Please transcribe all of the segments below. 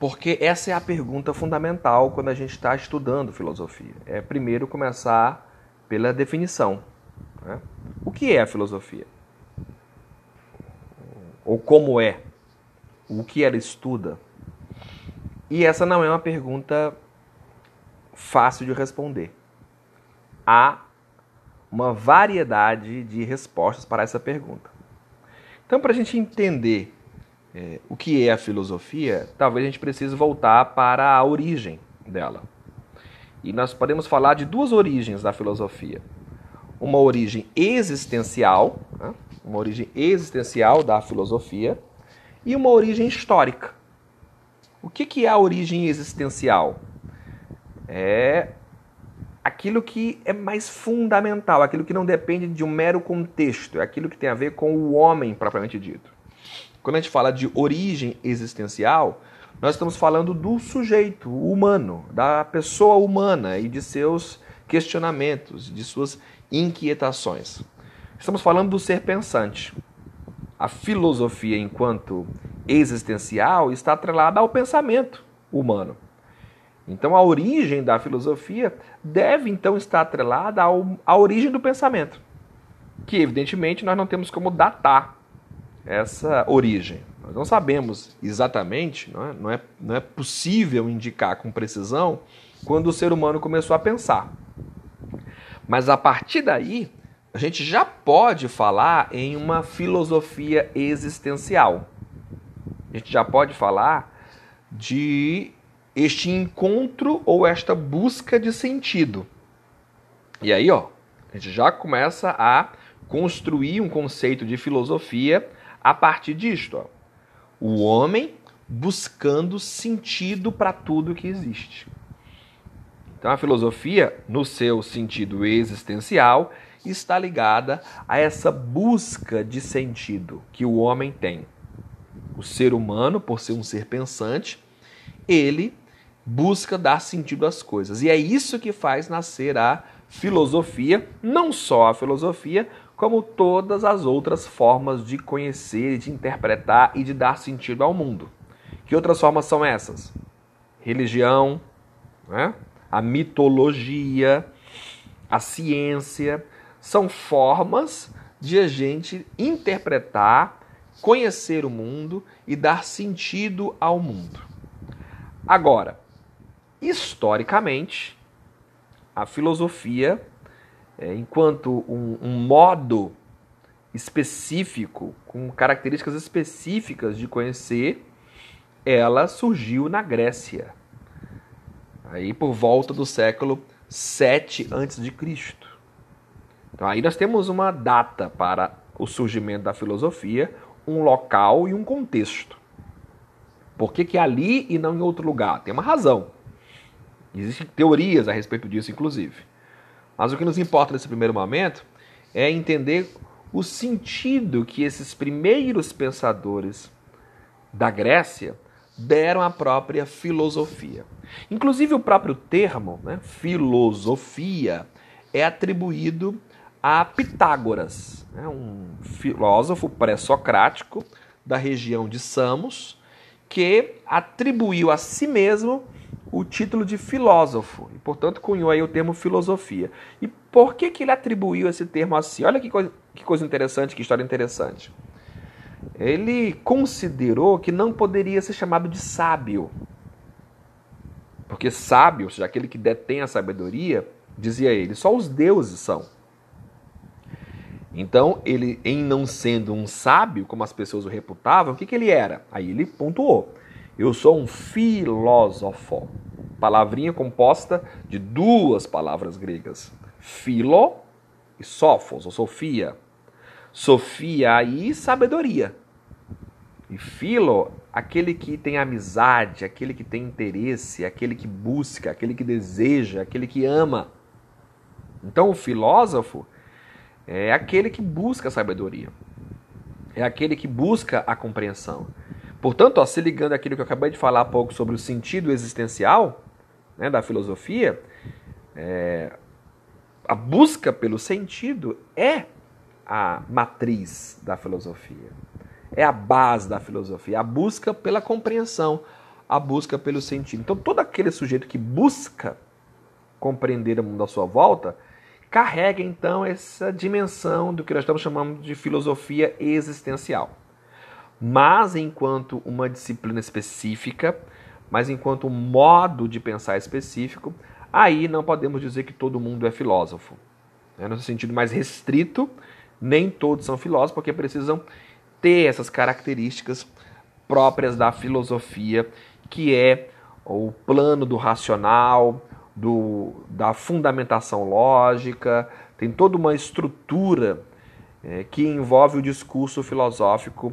Porque essa é a pergunta fundamental quando a gente está estudando filosofia. É primeiro começar pela definição. Né? O que é a filosofia? Ou como é? O que ela estuda? E essa não é uma pergunta fácil de responder. Há uma variedade de respostas para essa pergunta. Então, para a gente entender é, o que é a filosofia, talvez a gente precise voltar para a origem dela. E nós podemos falar de duas origens da filosofia. Uma origem existencial, né? uma origem existencial da filosofia, e uma origem histórica. O que, que é a origem existencial? É aquilo que é mais fundamental, aquilo que não depende de um mero contexto, é aquilo que tem a ver com o homem propriamente dito. Quando a gente fala de origem existencial, nós estamos falando do sujeito humano, da pessoa humana e de seus questionamentos, de suas inquietações. Estamos falando do ser pensante. A filosofia, enquanto existencial, está atrelada ao pensamento humano. Então, a origem da filosofia deve então estar atrelada ao, à origem do pensamento, que evidentemente nós não temos como datar essa origem. Nós não sabemos exatamente, não é, não é, não é possível indicar com precisão quando o ser humano começou a pensar. Mas a partir daí, a gente já pode falar em uma filosofia existencial. A gente já pode falar de este encontro ou esta busca de sentido. E aí, ó, a gente já começa a construir um conceito de filosofia a partir disto. Ó. O homem buscando sentido para tudo que existe. Então a filosofia, no seu sentido existencial, está ligada a essa busca de sentido que o homem tem. O ser humano, por ser um ser pensante, ele busca dar sentido às coisas. E é isso que faz nascer a filosofia, não só a filosofia, como todas as outras formas de conhecer, de interpretar e de dar sentido ao mundo. Que outras formas são essas? Religião, né? a mitologia, a ciência, são formas de a gente interpretar, conhecer o mundo e dar sentido ao mundo. Agora, historicamente, a filosofia é, enquanto um, um modo específico, com características específicas de conhecer, ela surgiu na Grécia. Aí por volta do século 7 a.C. Então aí nós temos uma data para o surgimento da filosofia, um local e um contexto. Por que, que é ali e não em outro lugar? Tem uma razão. Existem teorias a respeito disso, inclusive. Mas o que nos importa nesse primeiro momento é entender o sentido que esses primeiros pensadores da Grécia deram à própria filosofia. Inclusive, o próprio termo, né, filosofia, é atribuído a Pitágoras, né, um filósofo pré-socrático da região de Samos, que atribuiu a si mesmo o título de filósofo e, portanto, cunhou aí o termo filosofia. E por que, que ele atribuiu esse termo assim? Olha que coisa, que coisa interessante, que história interessante. Ele considerou que não poderia ser chamado de sábio. Porque sábio, ou seja, aquele que detém a sabedoria, dizia ele, só os deuses são. Então, ele, em não sendo um sábio, como as pessoas o reputavam, o que, que ele era? Aí ele pontuou. Eu sou um filósofo. Palavrinha composta de duas palavras gregas. Philo e sophos, ou Sofia. Sofia e sabedoria. E filo, aquele que tem amizade, aquele que tem interesse, aquele que busca, aquele que deseja, aquele que ama. Então o filósofo é aquele que busca a sabedoria. É aquele que busca a compreensão. Portanto, ó, se ligando àquilo que eu acabei de falar há pouco sobre o sentido existencial né, da filosofia, é, a busca pelo sentido é a matriz da filosofia, é a base da filosofia, a busca pela compreensão, a busca pelo sentido. Então, todo aquele sujeito que busca compreender o mundo à sua volta carrega então essa dimensão do que nós estamos chamando de filosofia existencial. Mas enquanto uma disciplina específica, mas enquanto um modo de pensar específico, aí não podemos dizer que todo mundo é filósofo. É no sentido mais restrito, nem todos são filósofos, porque precisam ter essas características próprias da filosofia, que é o plano do racional, do, da fundamentação lógica, tem toda uma estrutura é, que envolve o discurso filosófico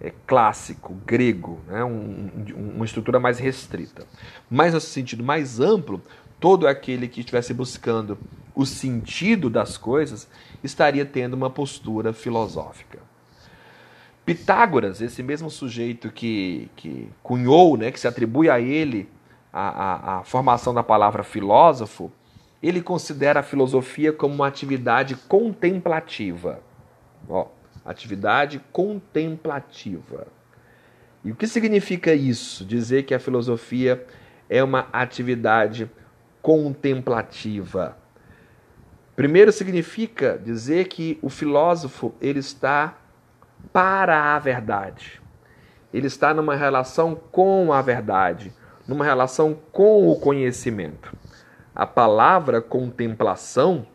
é, clássico, grego, né? Um, um, uma estrutura mais restrita. Mas, no sentido mais amplo, todo aquele que estivesse buscando o sentido das coisas estaria tendo uma postura filosófica. Pitágoras, esse mesmo sujeito que, que cunhou, né, que se atribui a ele a, a, a formação da palavra filósofo, ele considera a filosofia como uma atividade contemplativa. Ó, atividade contemplativa. E o que significa isso? Dizer que a filosofia é uma atividade contemplativa. Primeiro significa dizer que o filósofo ele está para a verdade. Ele está numa relação com a verdade, numa relação com o conhecimento. A palavra contemplação,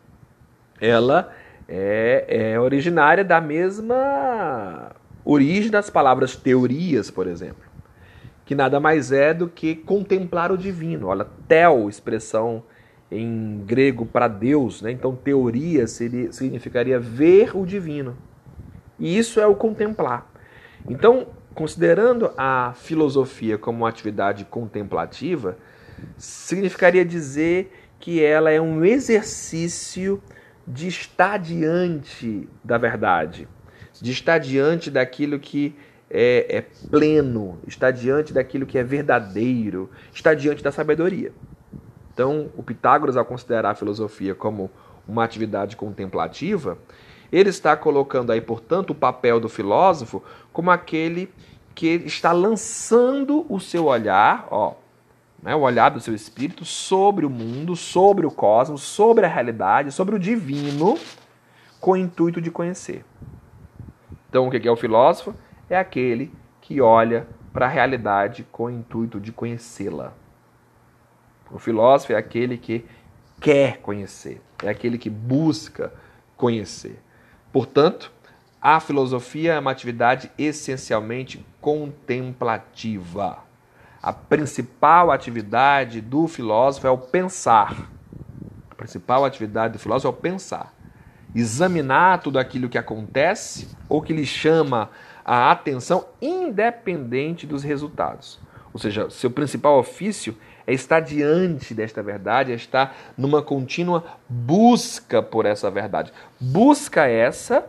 ela é, é originária da mesma origem das palavras teorias, por exemplo, que nada mais é do que contemplar o divino. Olha, tel, expressão em grego para Deus, né? então teoria seria, significaria ver o divino. E isso é o contemplar. Então, considerando a filosofia como uma atividade contemplativa, significaria dizer que ela é um exercício de estar diante da verdade, de estar diante daquilo que é, é, pleno, está diante daquilo que é verdadeiro, está diante da sabedoria. Então, o Pitágoras, ao considerar a filosofia como uma atividade contemplativa, ele está colocando aí, portanto, o papel do filósofo como aquele que está lançando o seu olhar, ó, né, o olhar do seu espírito sobre o mundo, sobre o cosmos, sobre a realidade, sobre o divino, com o intuito de conhecer. Então, o que é o filósofo? É aquele que olha para a realidade com o intuito de conhecê-la. O filósofo é aquele que quer conhecer, é aquele que busca conhecer. Portanto, a filosofia é uma atividade essencialmente contemplativa. A principal atividade do filósofo é o pensar. A principal atividade do filósofo é o pensar. Examinar tudo aquilo que acontece ou que lhe chama a atenção, independente dos resultados. Ou seja, seu principal ofício é estar diante desta verdade, é estar numa contínua busca por essa verdade. Busca essa,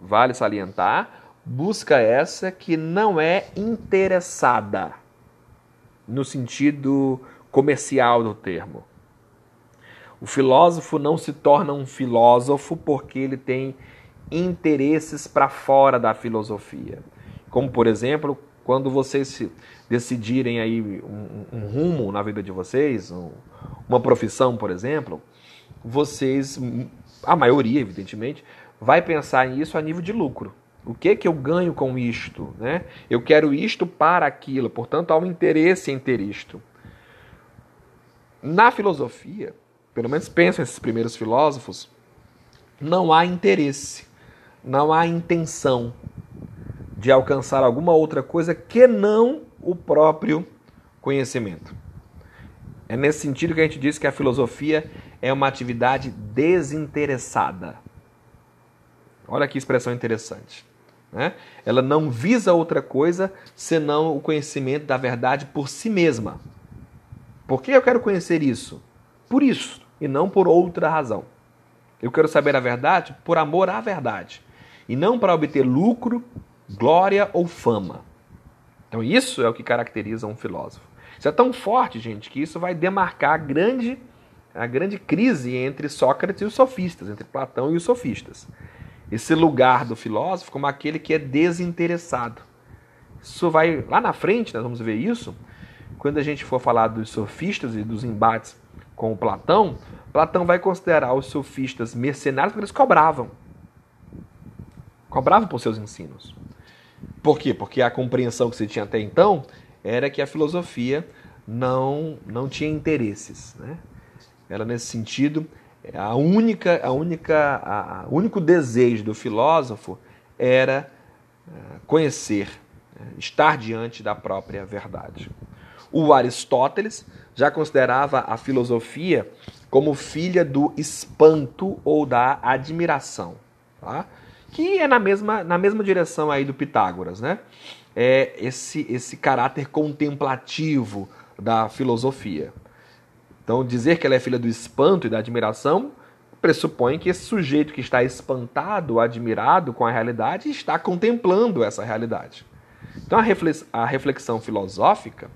vale salientar, busca essa que não é interessada no sentido comercial do termo. O filósofo não se torna um filósofo porque ele tem interesses para fora da filosofia. Como, por exemplo, quando vocês decidirem aí um, um rumo na vida de vocês, um, uma profissão, por exemplo, vocês, a maioria, evidentemente, vai pensar nisso a nível de lucro. O que que eu ganho com isto? Né? Eu quero isto para aquilo, portanto há um interesse em ter isto. Na filosofia, pelo menos pensam esses primeiros filósofos, não há interesse, não há intenção de alcançar alguma outra coisa que não o próprio conhecimento. É nesse sentido que a gente diz que a filosofia é uma atividade desinteressada. Olha que expressão interessante. Né? Ela não visa outra coisa senão o conhecimento da verdade por si mesma. Por que eu quero conhecer isso? Por isso, e não por outra razão. Eu quero saber a verdade por amor à verdade, e não para obter lucro, glória ou fama. Então, isso é o que caracteriza um filósofo. Isso é tão forte, gente, que isso vai demarcar a grande, a grande crise entre Sócrates e os sofistas, entre Platão e os sofistas esse lugar do filósofo como aquele que é desinteressado. Isso vai lá na frente, nós vamos ver isso, quando a gente for falar dos sofistas e dos embates com o Platão, Platão vai considerar os sofistas mercenários porque eles cobravam. Cobravam por seus ensinos. Por quê? Porque a compreensão que se tinha até então era que a filosofia não, não tinha interesses. Né? Era nesse sentido, a única, a única, a, a único desejo do filósofo era uh, conhecer, uh, estar diante da própria verdade. O Aristóteles já considerava a filosofia como filha do espanto ou da admiração, tá? que é na mesma, na mesma direção aí do Pitágoras, né? É esse, esse caráter contemplativo da filosofia. Então, dizer que ela é filha do espanto e da admiração pressupõe que esse sujeito que está espantado, admirado com a realidade, está contemplando essa realidade. Então, a reflexão filosófica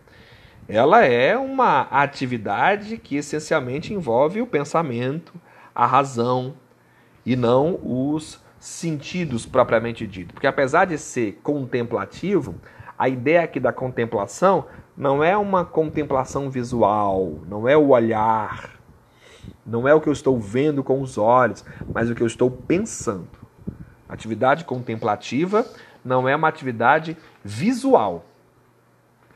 ela é uma atividade que essencialmente envolve o pensamento, a razão e não os sentidos propriamente dito. Porque apesar de ser contemplativo, a ideia aqui da contemplação não é uma contemplação visual, não é o olhar, não é o que eu estou vendo com os olhos, mas o que eu estou pensando. Atividade contemplativa não é uma atividade visual.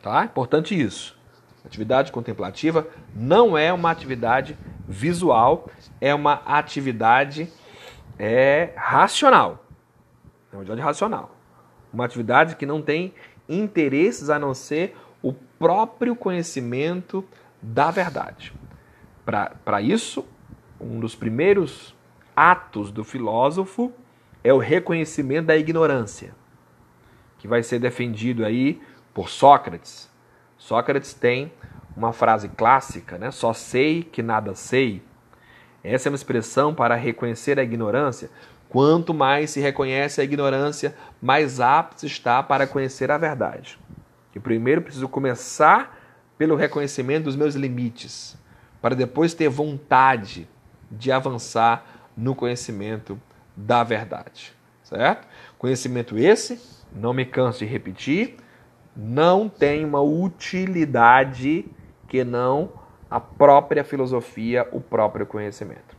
Tá? Importante isso. Atividade contemplativa não é uma atividade visual, é uma atividade é, racional. É uma atividade racional. Uma atividade que não tem interesses a não ser próprio conhecimento da verdade. Para isso, um dos primeiros atos do filósofo é o reconhecimento da ignorância, que vai ser defendido aí por Sócrates Sócrates tem uma frase clássica, né? Só sei que nada sei. Essa é uma expressão para reconhecer a ignorância. Quanto mais se reconhece a ignorância, mais apto está para conhecer a verdade. E primeiro preciso começar pelo reconhecimento dos meus limites, para depois ter vontade de avançar no conhecimento da verdade. Certo? Conhecimento esse, não me canso de repetir, não tem uma utilidade que não a própria filosofia, o próprio conhecimento.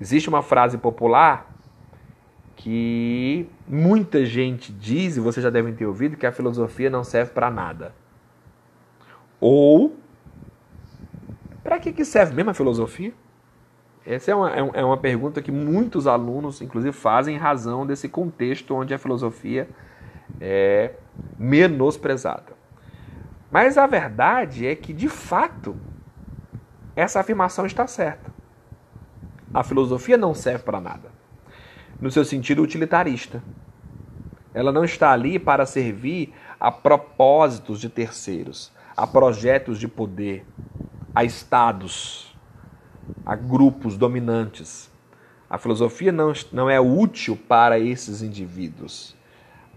Existe uma frase popular que muita gente diz, e vocês já devem ter ouvido, que a filosofia não serve para nada. Ou, para que, que serve mesmo a filosofia? Essa é uma, é, é uma pergunta que muitos alunos, inclusive, fazem em razão desse contexto onde a filosofia é menosprezada. Mas a verdade é que, de fato, essa afirmação está certa. A filosofia não serve para nada, no seu sentido utilitarista. Ela não está ali para servir a propósitos de terceiros, a projetos de poder, a estados, a grupos dominantes. A filosofia não, não é útil para esses indivíduos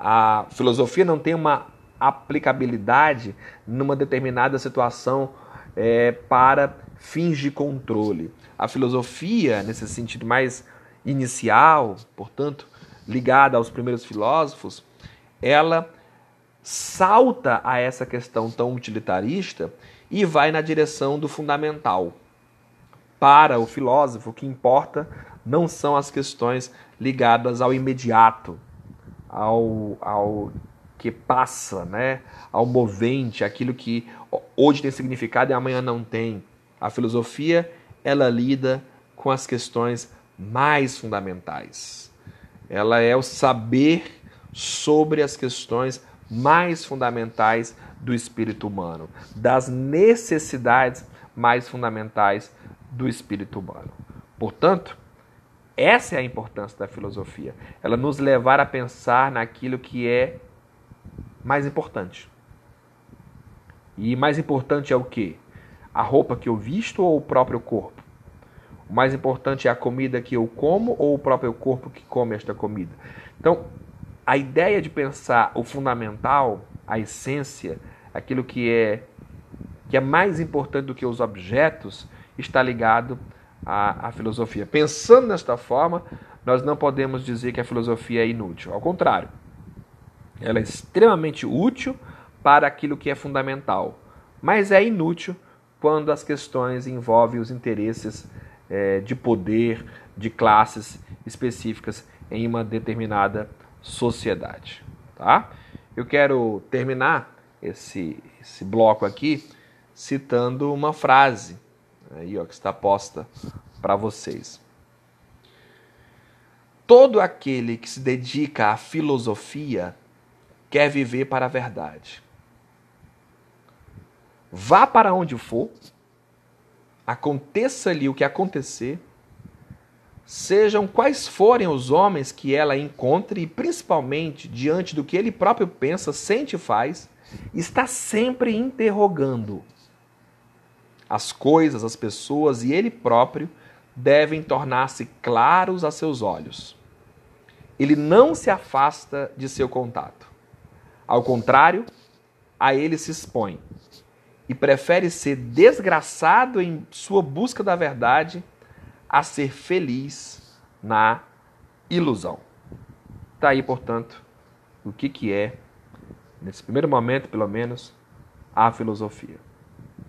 a filosofia não tem uma aplicabilidade numa determinada situação é, para fins de controle. A filosofia, nesse sentido mais inicial, portanto, ligada aos primeiros filósofos, ela salta a essa questão tão utilitarista e vai na direção do fundamental. Para o filósofo, o que importa não são as questões ligadas ao imediato, ao, ao que passa, né? ao movente, aquilo que hoje tem significado e amanhã não tem. A filosofia ela lida com as questões mais fundamentais. Ela é o saber sobre as questões mais fundamentais do espírito humano, das necessidades mais fundamentais do espírito humano. Portanto, essa é a importância da filosofia. Ela nos levar a pensar naquilo que é mais importante. E mais importante é o que? A roupa que eu visto ou o próprio corpo? O mais importante é a comida que eu como ou o próprio corpo que come esta comida? Então, a ideia de pensar o fundamental, a essência, aquilo que é que é mais importante do que os objetos, está ligado a, a filosofia. Pensando desta forma, nós não podemos dizer que a filosofia é inútil. Ao contrário, ela é extremamente útil para aquilo que é fundamental, mas é inútil quando as questões envolvem os interesses é, de poder, de classes específicas em uma determinada sociedade. Tá? Eu quero terminar esse, esse bloco aqui citando uma frase aí, ó, que está posta para vocês. Todo aquele que se dedica à filosofia quer viver para a verdade. Vá para onde for, aconteça-lhe o que acontecer, sejam quais forem os homens que ela encontre e principalmente diante do que ele próprio pensa, sente e faz, está sempre interrogando. As coisas, as pessoas e ele próprio devem tornar-se claros a seus olhos. Ele não se afasta de seu contato. Ao contrário, a ele se expõe e prefere ser desgraçado em sua busca da verdade a ser feliz na ilusão. Está aí, portanto, o que, que é, nesse primeiro momento, pelo menos, a filosofia.